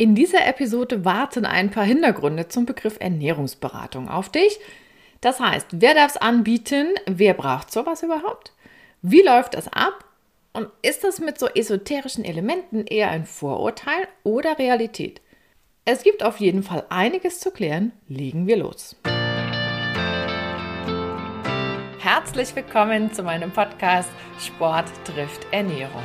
In dieser Episode warten ein paar Hintergründe zum Begriff Ernährungsberatung auf dich. Das heißt, wer darf es anbieten? Wer braucht sowas überhaupt? Wie läuft es ab? Und ist das mit so esoterischen Elementen eher ein Vorurteil oder Realität? Es gibt auf jeden Fall einiges zu klären. Legen wir los. Herzlich willkommen zu meinem Podcast Sport trifft Ernährung.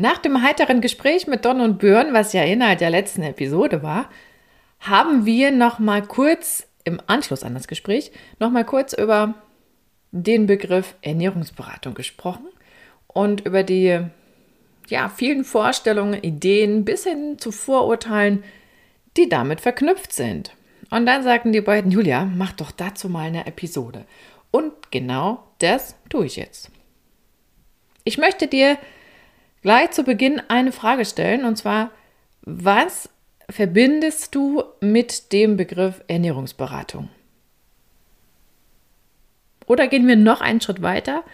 Nach dem heiteren Gespräch mit Don und Björn, was ja Inhalt der letzten Episode war, haben wir noch mal kurz im Anschluss an das Gespräch noch mal kurz über den Begriff Ernährungsberatung gesprochen und über die ja, vielen Vorstellungen, Ideen bis hin zu Vorurteilen, die damit verknüpft sind. Und dann sagten die beiden, Julia, mach doch dazu mal eine Episode. Und genau das tue ich jetzt. Ich möchte dir gleich zu Beginn eine Frage stellen und zwar, was verbindest du mit dem Begriff Ernährungsberatung? Oder gehen wir noch einen Schritt weiter?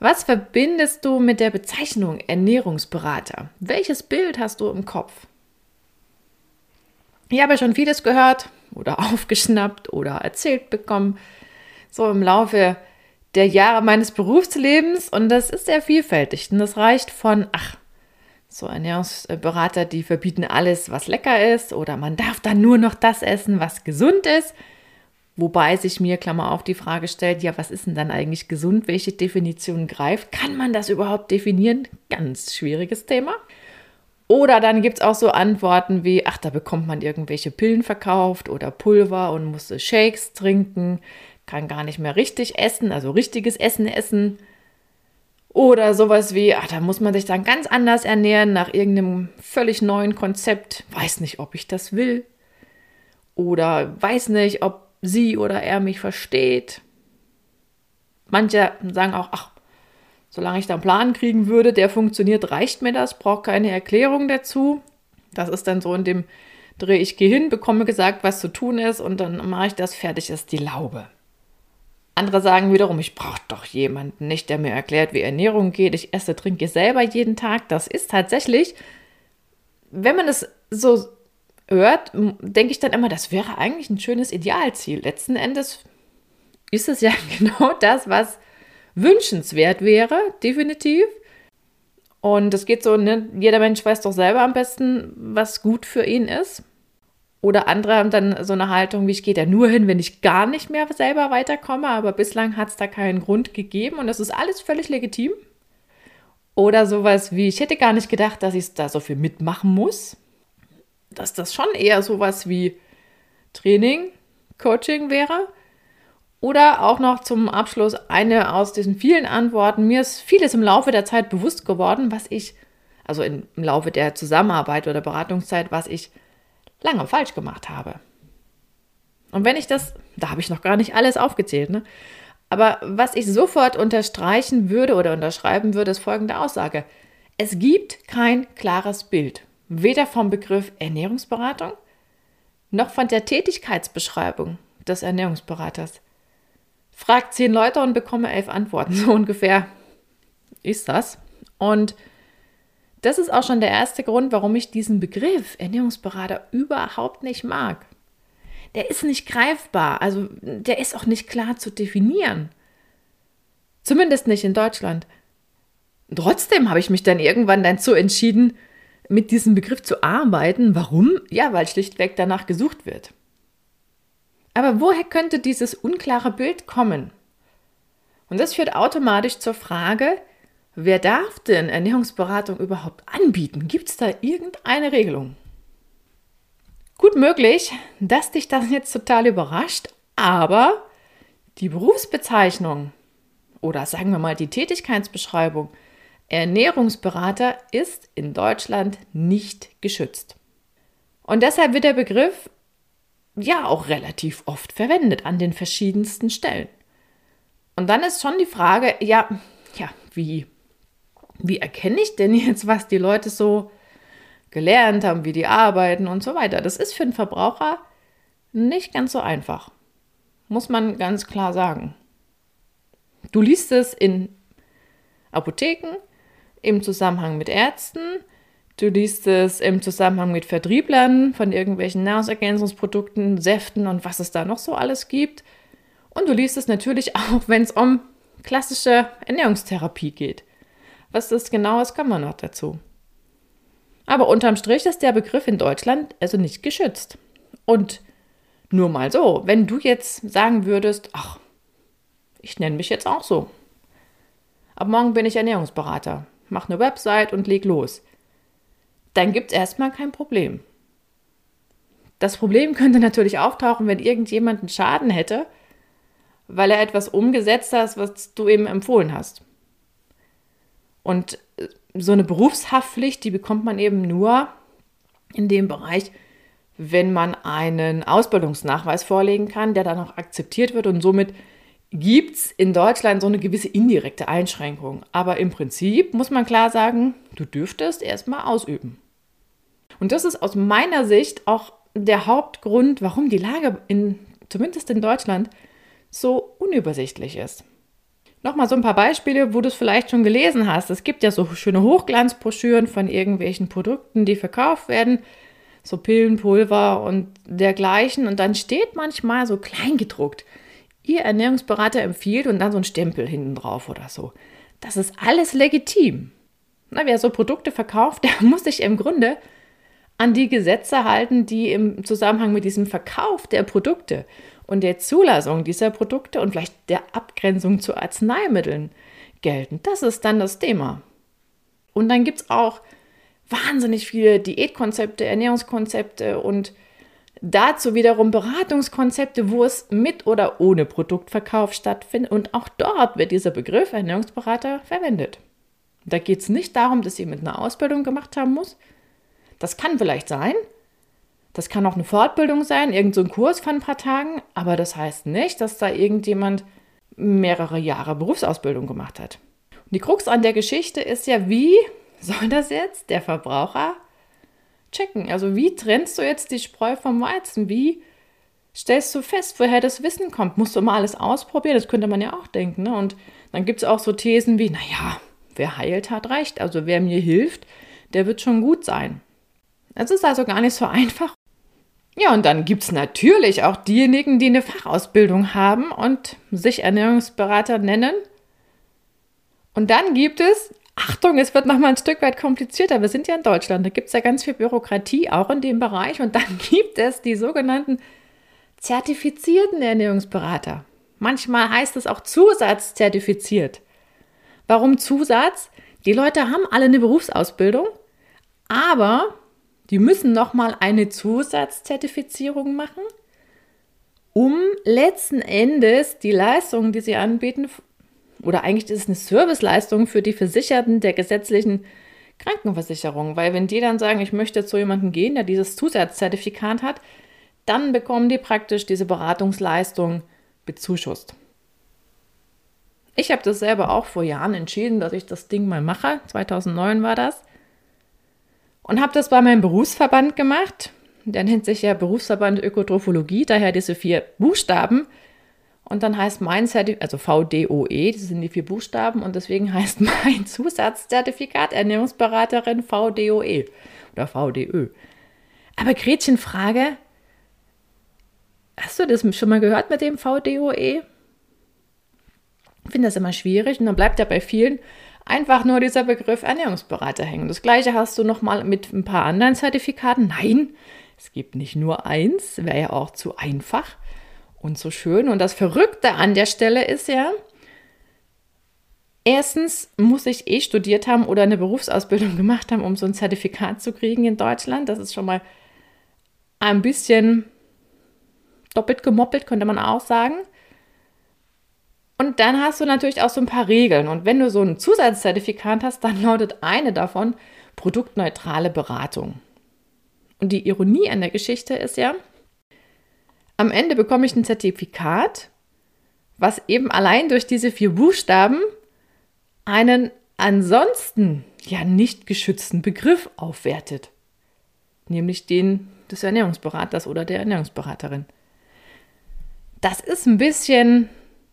Was verbindest du mit der Bezeichnung Ernährungsberater? Welches Bild hast du im Kopf? Ich habe schon vieles gehört oder aufgeschnappt oder erzählt bekommen, so im Laufe der Jahre meines Berufslebens und das ist sehr vielfältig. Und das reicht von, ach, so Ernährungsberater, die verbieten alles, was lecker ist oder man darf dann nur noch das essen, was gesund ist. Wobei sich mir, Klammer auf, die Frage stellt, ja, was ist denn dann eigentlich gesund? Welche Definition greift? Kann man das überhaupt definieren? Ganz schwieriges Thema. Oder dann gibt es auch so Antworten wie, ach, da bekommt man irgendwelche Pillen verkauft oder Pulver und muss Shakes trinken kann gar nicht mehr richtig essen, also richtiges Essen essen. Oder sowas wie, ach, da muss man sich dann ganz anders ernähren nach irgendeinem völlig neuen Konzept. Weiß nicht, ob ich das will. Oder weiß nicht, ob sie oder er mich versteht. Manche sagen auch, ach, solange ich da einen Plan kriegen würde, der funktioniert, reicht mir das, brauche keine Erklärung dazu. Das ist dann so in dem Dreh, ich gehe hin, bekomme gesagt, was zu tun ist und dann mache ich das, fertig ist die Laube. Andere sagen wiederum, ich brauche doch jemanden nicht, der mir erklärt, wie Ernährung geht. Ich esse, trinke selber jeden Tag. Das ist tatsächlich, wenn man es so hört, denke ich dann immer, das wäre eigentlich ein schönes Idealziel. Letzten Endes ist es ja genau das, was wünschenswert wäre, definitiv. Und es geht so, ne, jeder Mensch weiß doch selber am besten, was gut für ihn ist. Oder andere haben dann so eine Haltung, wie ich gehe da nur hin, wenn ich gar nicht mehr selber weiterkomme, aber bislang hat es da keinen Grund gegeben und das ist alles völlig legitim. Oder sowas wie, ich hätte gar nicht gedacht, dass ich da so viel mitmachen muss. Dass das schon eher sowas wie Training, Coaching wäre. Oder auch noch zum Abschluss eine aus diesen vielen Antworten. Mir ist vieles im Laufe der Zeit bewusst geworden, was ich, also im Laufe der Zusammenarbeit oder Beratungszeit, was ich lange falsch gemacht habe. Und wenn ich das, da habe ich noch gar nicht alles aufgezählt, ne? Aber was ich sofort unterstreichen würde oder unterschreiben würde, ist folgende Aussage. Es gibt kein klares Bild, weder vom Begriff Ernährungsberatung noch von der Tätigkeitsbeschreibung des Ernährungsberaters. Frag zehn Leute und bekomme elf Antworten, so ungefähr ist das. Und das ist auch schon der erste Grund, warum ich diesen Begriff Ernährungsberater überhaupt nicht mag. Der ist nicht greifbar, also der ist auch nicht klar zu definieren. Zumindest nicht in Deutschland. Trotzdem habe ich mich dann irgendwann dazu entschieden, mit diesem Begriff zu arbeiten. Warum? Ja, weil schlichtweg danach gesucht wird. Aber woher könnte dieses unklare Bild kommen? Und das führt automatisch zur Frage, Wer darf denn Ernährungsberatung überhaupt anbieten? Gibt es da irgendeine Regelung? Gut möglich, dass dich das jetzt total überrascht, aber die Berufsbezeichnung oder sagen wir mal die Tätigkeitsbeschreibung Ernährungsberater ist in Deutschland nicht geschützt. Und deshalb wird der Begriff ja auch relativ oft verwendet an den verschiedensten Stellen. Und dann ist schon die Frage, ja, ja, wie, wie erkenne ich denn jetzt, was die Leute so gelernt haben, wie die arbeiten und so weiter? Das ist für einen Verbraucher nicht ganz so einfach. Muss man ganz klar sagen. Du liest es in Apotheken, im Zusammenhang mit Ärzten, du liest es im Zusammenhang mit Vertrieblern von irgendwelchen Nahrungsergänzungsprodukten, Säften und was es da noch so alles gibt. Und du liest es natürlich auch, wenn es um klassische Ernährungstherapie geht. Was das genau ist, kann man noch dazu. Aber unterm Strich ist der Begriff in Deutschland also nicht geschützt. Und nur mal so, wenn du jetzt sagen würdest, ach, ich nenne mich jetzt auch so. Ab morgen bin ich Ernährungsberater, mach eine Website und leg los. Dann gibt es erstmal kein Problem. Das Problem könnte natürlich auftauchen, wenn irgendjemand einen Schaden hätte, weil er etwas umgesetzt hat, was du eben empfohlen hast. Und äh, so eine Berufshaftpflicht, die bekommt man eben nur in dem Bereich, wenn man einen Ausbildungsnachweis vorlegen kann, der dann auch akzeptiert wird und somit gibt es in Deutschland so eine gewisse indirekte Einschränkung. Aber im Prinzip muss man klar sagen, du dürftest erstmal ausüben. Und das ist aus meiner Sicht auch der Hauptgrund, warum die Lage in, zumindest in Deutschland so unübersichtlich ist. Nochmal so ein paar Beispiele, wo du es vielleicht schon gelesen hast. Es gibt ja so schöne Hochglanzbroschüren von irgendwelchen Produkten, die verkauft werden, so Pillenpulver und dergleichen. Und dann steht manchmal so kleingedruckt, Ihr Ernährungsberater empfiehlt und dann so ein Stempel hinten drauf oder so. Das ist alles legitim. Na, wer so Produkte verkauft, der muss sich im Grunde an die Gesetze halten, die im Zusammenhang mit diesem Verkauf der Produkte und der Zulassung dieser Produkte und vielleicht der Abgrenzung zu Arzneimitteln gelten. Das ist dann das Thema. Und dann gibt es auch wahnsinnig viele Diätkonzepte, Ernährungskonzepte und Dazu wiederum Beratungskonzepte, wo es mit oder ohne Produktverkauf stattfindet. Und auch dort wird dieser Begriff Ernährungsberater verwendet. Da geht es nicht darum, dass jemand eine Ausbildung gemacht haben muss. Das kann vielleicht sein. Das kann auch eine Fortbildung sein, irgendein so Kurs von ein paar Tagen. Aber das heißt nicht, dass da irgendjemand mehrere Jahre Berufsausbildung gemacht hat. Und die Krux an der Geschichte ist ja, wie soll das jetzt der Verbraucher checken. Also wie trennst du jetzt die Spreu vom Weizen? Wie stellst du fest, woher das Wissen kommt? Musst du mal alles ausprobieren? Das könnte man ja auch denken. Ne? Und dann gibt es auch so Thesen wie, naja, wer heilt, hat recht. Also wer mir hilft, der wird schon gut sein. Es ist also gar nicht so einfach. Ja, und dann gibt es natürlich auch diejenigen, die eine Fachausbildung haben und sich Ernährungsberater nennen. Und dann gibt es Achtung, es wird nochmal ein Stück weit komplizierter. Wir sind ja in Deutschland, da gibt es ja ganz viel Bürokratie auch in dem Bereich. Und dann gibt es die sogenannten zertifizierten Ernährungsberater. Manchmal heißt es auch zusatzzertifiziert. Warum Zusatz? Die Leute haben alle eine Berufsausbildung, aber die müssen nochmal eine Zusatzzertifizierung machen, um letzten Endes die Leistungen, die sie anbieten, oder eigentlich ist es eine Serviceleistung für die Versicherten der gesetzlichen Krankenversicherung, weil wenn die dann sagen, ich möchte zu jemandem gehen, der dieses Zusatzzertifikat hat, dann bekommen die praktisch diese Beratungsleistung bezuschusst. Ich habe das selber auch vor Jahren entschieden, dass ich das Ding mal mache. 2009 war das. Und habe das bei meinem Berufsverband gemacht. Der nennt sich ja Berufsverband Ökotrophologie, daher diese vier Buchstaben. Und dann heißt mein Zertifikat, also VDOE, das sind die vier Buchstaben, und deswegen heißt mein Zusatzzertifikat Ernährungsberaterin VDOE oder VDÖ. Aber Gretchen, Frage, hast du das schon mal gehört mit dem VDOE? Ich finde das immer schwierig und dann bleibt ja bei vielen einfach nur dieser Begriff Ernährungsberater hängen. Das gleiche hast du nochmal mit ein paar anderen Zertifikaten. Nein, es gibt nicht nur eins, wäre ja auch zu einfach und so schön. Und das Verrückte an der Stelle ist ja, erstens muss ich eh studiert haben oder eine Berufsausbildung gemacht haben, um so ein Zertifikat zu kriegen in Deutschland. Das ist schon mal ein bisschen doppelt gemoppelt, könnte man auch sagen. Und dann hast du natürlich auch so ein paar Regeln. Und wenn du so ein Zusatzzertifikat hast, dann lautet eine davon produktneutrale Beratung. Und die Ironie an der Geschichte ist ja, am Ende bekomme ich ein Zertifikat, was eben allein durch diese vier Buchstaben einen ansonsten ja nicht geschützten Begriff aufwertet, nämlich den des Ernährungsberaters oder der Ernährungsberaterin. Das ist ein bisschen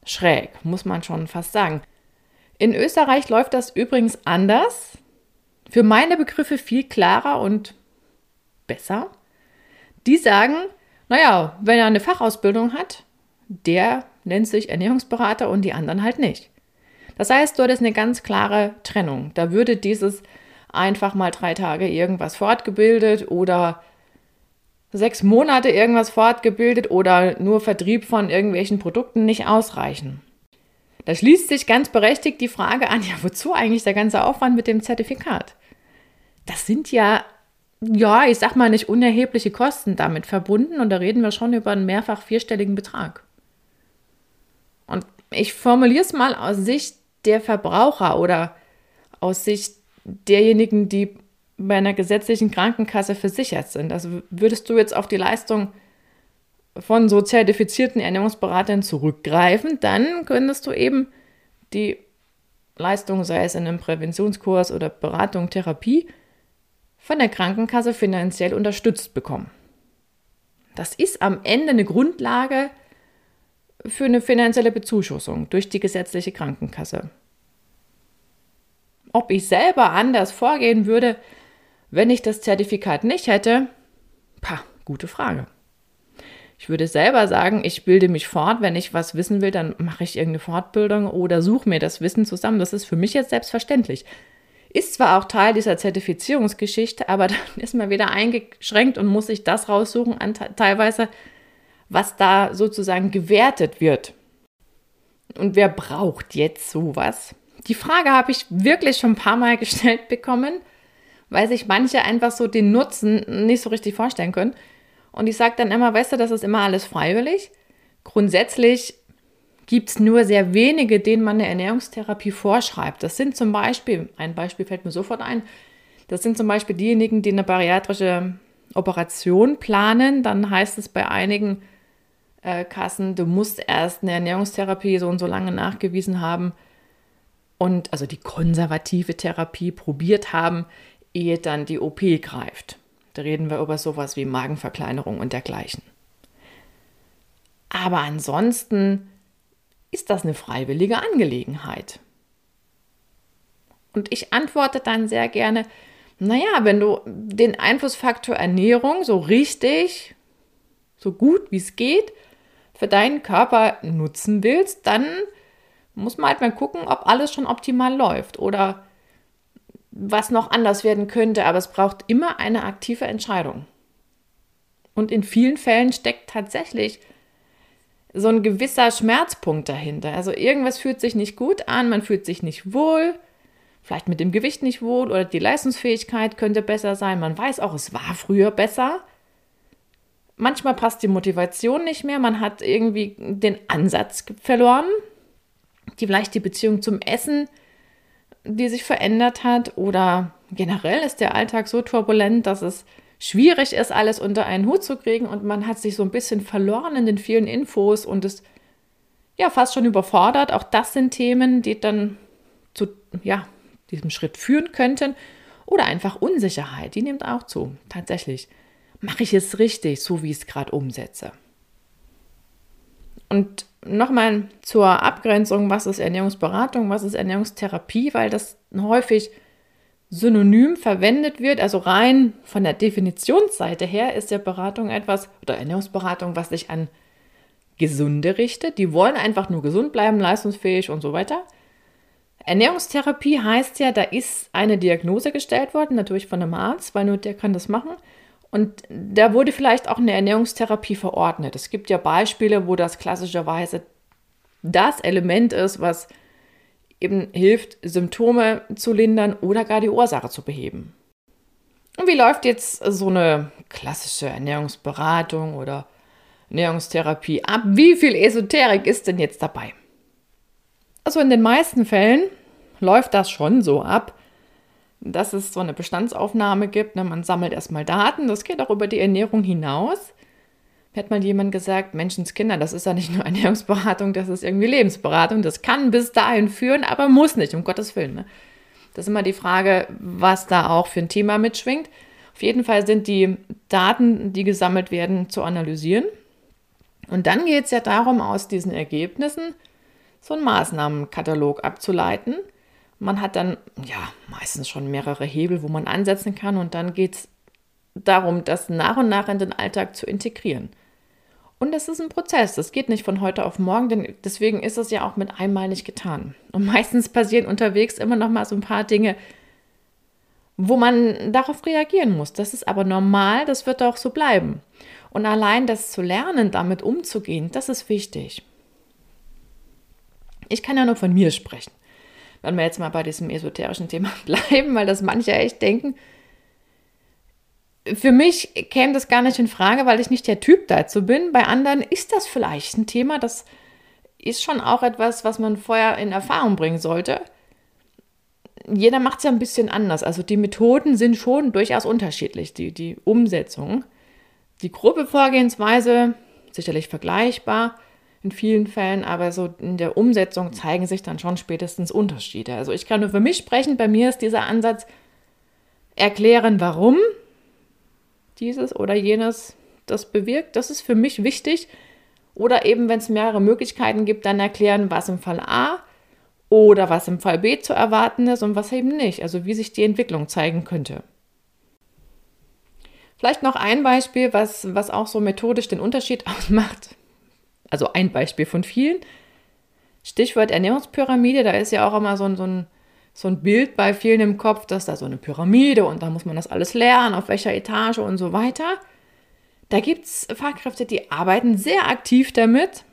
schräg, muss man schon fast sagen. In Österreich läuft das übrigens anders. Für meine Begriffe viel klarer und besser. Die sagen, naja, wenn er eine Fachausbildung hat, der nennt sich Ernährungsberater und die anderen halt nicht. Das heißt, dort ist eine ganz klare Trennung. Da würde dieses einfach mal drei Tage irgendwas fortgebildet oder sechs Monate irgendwas fortgebildet oder nur Vertrieb von irgendwelchen Produkten nicht ausreichen. Da schließt sich ganz berechtigt die Frage an, ja, wozu eigentlich der ganze Aufwand mit dem Zertifikat? Das sind ja, ja, ich sag mal, nicht unerhebliche Kosten damit verbunden und da reden wir schon über einen mehrfach vierstelligen Betrag. Und ich formuliere es mal aus Sicht der Verbraucher oder aus Sicht derjenigen, die bei einer gesetzlichen Krankenkasse versichert sind. Also würdest du jetzt auf die Leistung von so zertifizierten Ernährungsberatern zurückgreifen, dann könntest du eben die Leistung, sei es in einem Präventionskurs oder Beratung, Therapie, von der Krankenkasse finanziell unterstützt bekommen. Das ist am Ende eine Grundlage für eine finanzielle Bezuschussung durch die gesetzliche Krankenkasse. Ob ich selber anders vorgehen würde, wenn ich das Zertifikat nicht hätte, pah, gute Frage. Ich würde selber sagen, ich bilde mich fort. Wenn ich was wissen will, dann mache ich irgendeine Fortbildung oder suche mir das Wissen zusammen. Das ist für mich jetzt selbstverständlich. Ist zwar auch Teil dieser Zertifizierungsgeschichte, aber dann ist man wieder eingeschränkt und muss sich das raussuchen, an teilweise, was da sozusagen gewertet wird. Und wer braucht jetzt sowas? Die Frage habe ich wirklich schon ein paar Mal gestellt bekommen weil sich manche einfach so den Nutzen nicht so richtig vorstellen können. Und ich sage dann immer, weißt du, das ist immer alles freiwillig. Grundsätzlich gibt es nur sehr wenige, denen man eine Ernährungstherapie vorschreibt. Das sind zum Beispiel, ein Beispiel fällt mir sofort ein, das sind zum Beispiel diejenigen, die eine bariatrische Operation planen. Dann heißt es bei einigen äh, Kassen, du musst erst eine Ernährungstherapie so und so lange nachgewiesen haben und also die konservative Therapie probiert haben, ehe dann die OP greift. Da reden wir über sowas wie Magenverkleinerung und dergleichen. Aber ansonsten ist das eine freiwillige Angelegenheit. Und ich antworte dann sehr gerne, naja, wenn du den Einflussfaktor Ernährung so richtig, so gut wie es geht, für deinen Körper nutzen willst, dann muss man halt mal gucken, ob alles schon optimal läuft oder was noch anders werden könnte, aber es braucht immer eine aktive Entscheidung. Und in vielen Fällen steckt tatsächlich so ein gewisser Schmerzpunkt dahinter. Also irgendwas fühlt sich nicht gut an, man fühlt sich nicht wohl, vielleicht mit dem Gewicht nicht wohl oder die Leistungsfähigkeit könnte besser sein. Man weiß auch, es war früher besser. Manchmal passt die Motivation nicht mehr, man hat irgendwie den Ansatz verloren, die vielleicht die Beziehung zum Essen die sich verändert hat oder generell ist der Alltag so turbulent, dass es schwierig ist, alles unter einen Hut zu kriegen und man hat sich so ein bisschen verloren in den vielen Infos und ist ja fast schon überfordert. Auch das sind Themen, die dann zu ja, diesem Schritt führen könnten oder einfach Unsicherheit, die nimmt auch zu. Tatsächlich. Mache ich es richtig, so wie ich es gerade umsetze? Und nochmal zur Abgrenzung, was ist Ernährungsberatung, was ist Ernährungstherapie, weil das häufig synonym verwendet wird. Also rein von der Definitionsseite her ist ja Beratung etwas oder Ernährungsberatung, was sich an Gesunde richtet. Die wollen einfach nur gesund bleiben, leistungsfähig und so weiter. Ernährungstherapie heißt ja, da ist eine Diagnose gestellt worden, natürlich von einem Arzt, weil nur der kann das machen. Und da wurde vielleicht auch eine Ernährungstherapie verordnet. Es gibt ja Beispiele, wo das klassischerweise das Element ist, was eben hilft, Symptome zu lindern oder gar die Ursache zu beheben. Und wie läuft jetzt so eine klassische Ernährungsberatung oder Ernährungstherapie ab? Wie viel Esoterik ist denn jetzt dabei? Also in den meisten Fällen läuft das schon so ab, dass es so eine Bestandsaufnahme gibt. Ne? Man sammelt erstmal Daten, das geht auch über die Ernährung hinaus. Mir hat mal jemand gesagt, Menschenskinder, das ist ja nicht nur Ernährungsberatung, das ist irgendwie Lebensberatung. Das kann bis dahin führen, aber muss nicht, um Gottes Willen. Ne? Das ist immer die Frage, was da auch für ein Thema mitschwingt. Auf jeden Fall sind die Daten, die gesammelt werden, zu analysieren. Und dann geht es ja darum, aus diesen Ergebnissen so einen Maßnahmenkatalog abzuleiten. Man hat dann ja meistens schon mehrere Hebel, wo man ansetzen kann und dann geht es darum, das nach und nach in den Alltag zu integrieren. Und das ist ein Prozess, das geht nicht von heute auf morgen, denn deswegen ist es ja auch mit einmal nicht getan. Und meistens passieren unterwegs immer noch mal so ein paar Dinge, wo man darauf reagieren muss. Das ist aber normal, das wird auch so bleiben. Und allein das zu lernen, damit umzugehen, das ist wichtig. Ich kann ja nur von mir sprechen. Wenn wir jetzt mal bei diesem esoterischen Thema bleiben, weil das manche echt denken, für mich käme das gar nicht in Frage, weil ich nicht der Typ dazu bin. Bei anderen ist das vielleicht ein Thema, das ist schon auch etwas, was man vorher in Erfahrung bringen sollte. Jeder macht es ja ein bisschen anders. Also die Methoden sind schon durchaus unterschiedlich, die, die Umsetzung. Die grobe Vorgehensweise sicherlich vergleichbar in vielen Fällen, aber so in der Umsetzung zeigen sich dann schon spätestens Unterschiede. Also ich kann nur für mich sprechen, bei mir ist dieser Ansatz erklären, warum dieses oder jenes das bewirkt. Das ist für mich wichtig. Oder eben, wenn es mehrere Möglichkeiten gibt, dann erklären, was im Fall A oder was im Fall B zu erwarten ist und was eben nicht. Also wie sich die Entwicklung zeigen könnte. Vielleicht noch ein Beispiel, was, was auch so methodisch den Unterschied ausmacht also ein Beispiel von vielen. Stichwort Ernährungspyramide, da ist ja auch immer so ein, so ein, so ein Bild bei vielen im Kopf, dass da so eine Pyramide und da muss man das alles lernen, auf welcher Etage und so weiter. Da gibt es Fachkräfte, die arbeiten sehr aktiv damit.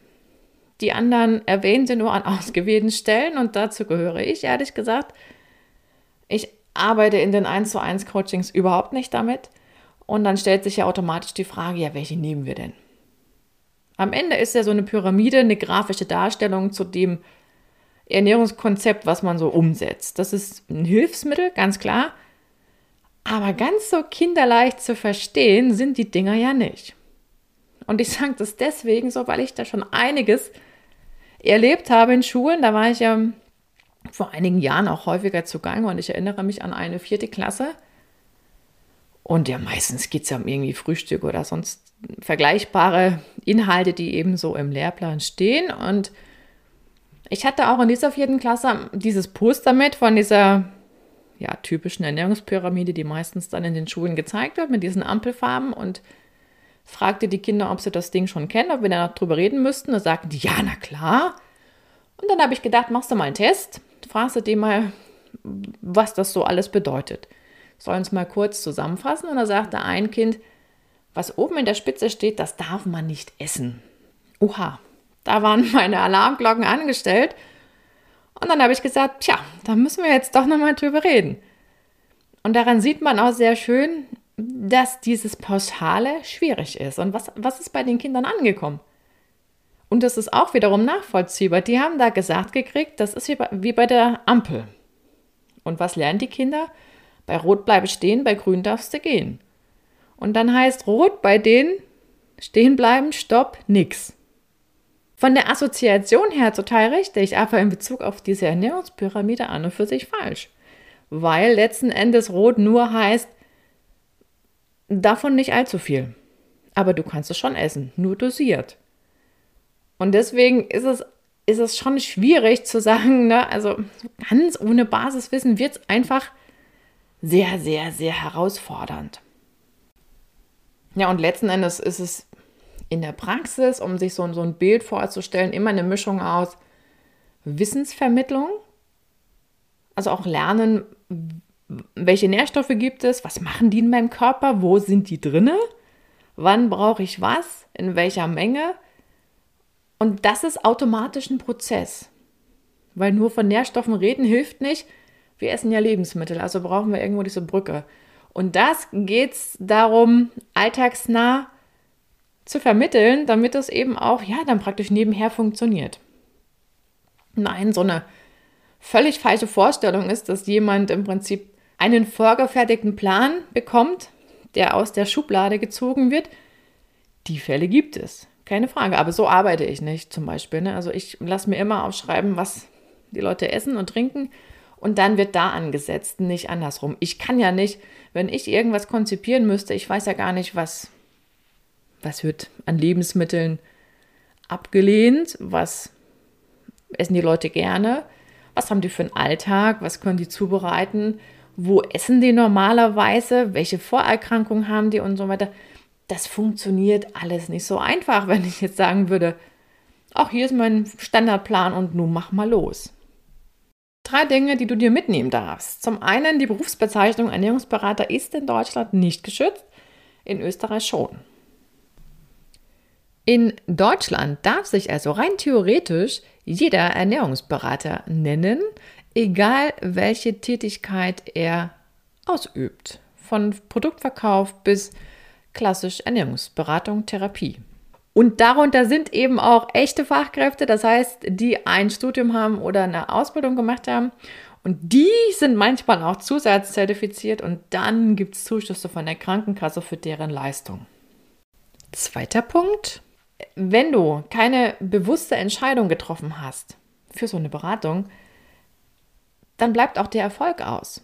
Die anderen erwähnen sie nur an ausgewählten Stellen und dazu gehöre ich, ehrlich gesagt. Ich arbeite in den 1 zu 1 Coachings überhaupt nicht damit. Und dann stellt sich ja automatisch die Frage, ja, welche nehmen wir denn? Am Ende ist ja so eine Pyramide eine grafische Darstellung zu dem Ernährungskonzept, was man so umsetzt. Das ist ein Hilfsmittel, ganz klar. Aber ganz so kinderleicht zu verstehen sind die Dinger ja nicht. Und ich sage das deswegen so, weil ich da schon einiges erlebt habe in Schulen. Da war ich ja vor einigen Jahren auch häufiger zugange und ich erinnere mich an eine vierte Klasse. Und ja, meistens geht es ja um irgendwie Frühstück oder sonst vergleichbare Inhalte, die eben so im Lehrplan stehen. Und ich hatte auch in dieser vierten Klasse dieses Poster mit von dieser ja, typischen Ernährungspyramide, die meistens dann in den Schulen gezeigt wird, mit diesen Ampelfarben und fragte die Kinder, ob sie das Ding schon kennen, ob wir da noch drüber reden müssten. Da sagten ja, na klar. Und dann habe ich gedacht, machst du mal einen Test, fragst du die mal, was das so alles bedeutet. Sollen es mal kurz zusammenfassen. Und da sagte ein Kind, was oben in der Spitze steht, das darf man nicht essen. Oha, da waren meine Alarmglocken angestellt. Und dann habe ich gesagt, tja, da müssen wir jetzt doch nochmal drüber reden. Und daran sieht man auch sehr schön, dass dieses Pauschale schwierig ist. Und was, was ist bei den Kindern angekommen? Und das ist auch wiederum nachvollziehbar. Die haben da gesagt gekriegt, das ist wie bei, wie bei der Ampel. Und was lernen die Kinder? Bei Rot bleibe stehen, bei Grün darfst du gehen. Und dann heißt rot bei denen stehen bleiben, stopp, nix. Von der Assoziation her total richtig, aber in Bezug auf diese Ernährungspyramide an und für sich falsch. Weil letzten Endes rot nur heißt, davon nicht allzu viel. Aber du kannst es schon essen, nur dosiert. Und deswegen ist es, ist es schon schwierig zu sagen, ne? also ganz ohne Basiswissen wird es einfach sehr, sehr, sehr herausfordernd. Ja, und letzten Endes ist es in der Praxis, um sich so, so ein Bild vorzustellen, immer eine Mischung aus Wissensvermittlung, also auch lernen, welche Nährstoffe gibt es, was machen die in meinem Körper, wo sind die drinne, wann brauche ich was, in welcher Menge. Und das ist automatisch ein Prozess, weil nur von Nährstoffen reden hilft nicht. Wir essen ja Lebensmittel, also brauchen wir irgendwo diese Brücke. Und das geht es darum, alltagsnah zu vermitteln, damit es eben auch, ja, dann praktisch nebenher funktioniert. Nein, so eine völlig falsche Vorstellung ist, dass jemand im Prinzip einen vorgefertigten Plan bekommt, der aus der Schublade gezogen wird. Die Fälle gibt es, keine Frage. Aber so arbeite ich nicht zum Beispiel. Ne? Also ich lasse mir immer aufschreiben, was die Leute essen und trinken und dann wird da angesetzt, nicht andersrum. Ich kann ja nicht, wenn ich irgendwas konzipieren müsste, ich weiß ja gar nicht, was, was wird an Lebensmitteln abgelehnt, was essen die Leute gerne, was haben die für einen Alltag, was können die zubereiten, wo essen die normalerweise, welche Vorerkrankungen haben die und so weiter. Das funktioniert alles nicht so einfach, wenn ich jetzt sagen würde, auch hier ist mein Standardplan und nun mach mal los. Drei Dinge, die du dir mitnehmen darfst. Zum einen, die Berufsbezeichnung Ernährungsberater ist in Deutschland nicht geschützt, in Österreich schon. In Deutschland darf sich also rein theoretisch jeder Ernährungsberater nennen, egal welche Tätigkeit er ausübt. Von Produktverkauf bis klassisch Ernährungsberatung, Therapie. Und darunter sind eben auch echte Fachkräfte, das heißt, die ein Studium haben oder eine Ausbildung gemacht haben. Und die sind manchmal auch zusatzzertifiziert und dann gibt es Zuschüsse von der Krankenkasse für deren Leistung. Zweiter Punkt. Wenn du keine bewusste Entscheidung getroffen hast für so eine Beratung, dann bleibt auch der Erfolg aus.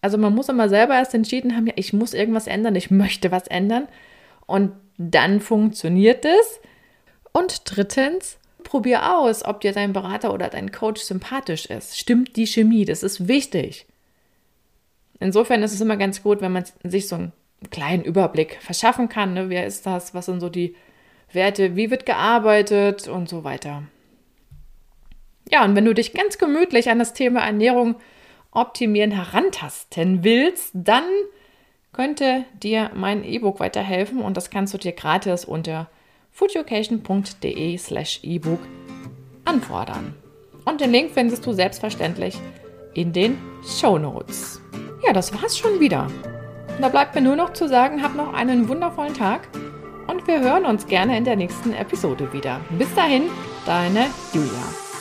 Also man muss immer selber erst entschieden haben, ja, ich muss irgendwas ändern, ich möchte was ändern. Und dann funktioniert es. Und drittens, probier aus, ob dir dein Berater oder dein Coach sympathisch ist. Stimmt die Chemie? Das ist wichtig. Insofern ist es immer ganz gut, wenn man sich so einen kleinen Überblick verschaffen kann. Ne? Wer ist das? Was sind so die Werte? Wie wird gearbeitet? Und so weiter. Ja, und wenn du dich ganz gemütlich an das Thema Ernährung optimieren herantasten willst, dann könnte dir mein E-Book weiterhelfen und das kannst du dir gratis unter foodeducation.de slash ebook anfordern. Und den Link findest du selbstverständlich in den Show Notes. Ja, das war's schon wieder. Da bleibt mir nur noch zu sagen, hab noch einen wundervollen Tag und wir hören uns gerne in der nächsten Episode wieder. Bis dahin, deine Julia.